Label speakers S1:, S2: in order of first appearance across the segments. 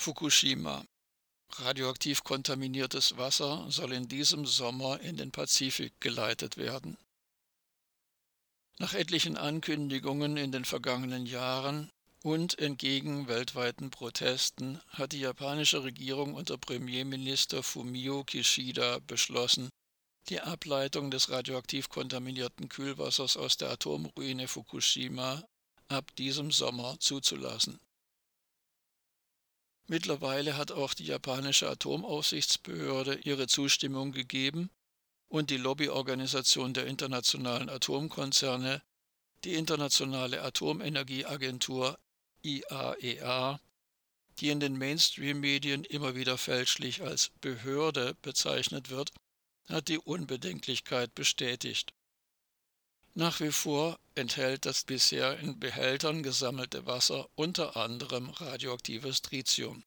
S1: Fukushima. Radioaktiv kontaminiertes Wasser soll in diesem Sommer in den Pazifik geleitet werden. Nach etlichen Ankündigungen in den vergangenen Jahren und entgegen weltweiten Protesten hat die japanische Regierung unter Premierminister Fumio Kishida beschlossen, die Ableitung des radioaktiv kontaminierten Kühlwassers aus der Atomruine Fukushima ab diesem Sommer zuzulassen. Mittlerweile hat auch die japanische Atomaufsichtsbehörde ihre Zustimmung gegeben und die Lobbyorganisation der internationalen Atomkonzerne, die Internationale Atomenergieagentur IAEA, e die in den Mainstream-Medien immer wieder fälschlich als Behörde bezeichnet wird, hat die Unbedenklichkeit bestätigt. Nach wie vor enthält das bisher in Behältern gesammelte Wasser unter anderem radioaktives Tritium.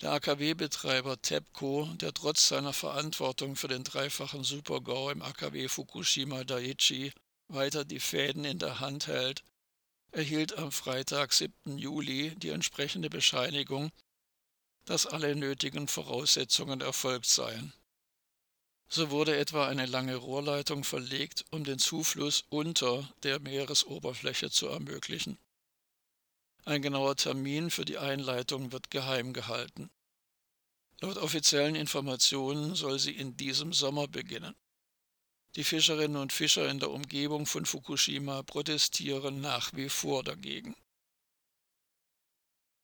S1: Der AKW-Betreiber TEPCO, der trotz seiner Verantwortung für den dreifachen Supergau im AKW Fukushima Daiichi weiter die Fäden in der Hand hält, erhielt am Freitag, 7. Juli, die entsprechende Bescheinigung, dass alle nötigen Voraussetzungen erfolgt seien. So wurde etwa eine lange Rohrleitung verlegt, um den Zufluss unter der Meeresoberfläche zu ermöglichen. Ein genauer Termin für die Einleitung wird geheim gehalten. Laut offiziellen Informationen soll sie in diesem Sommer beginnen. Die Fischerinnen und Fischer in der Umgebung von Fukushima protestieren nach wie vor dagegen.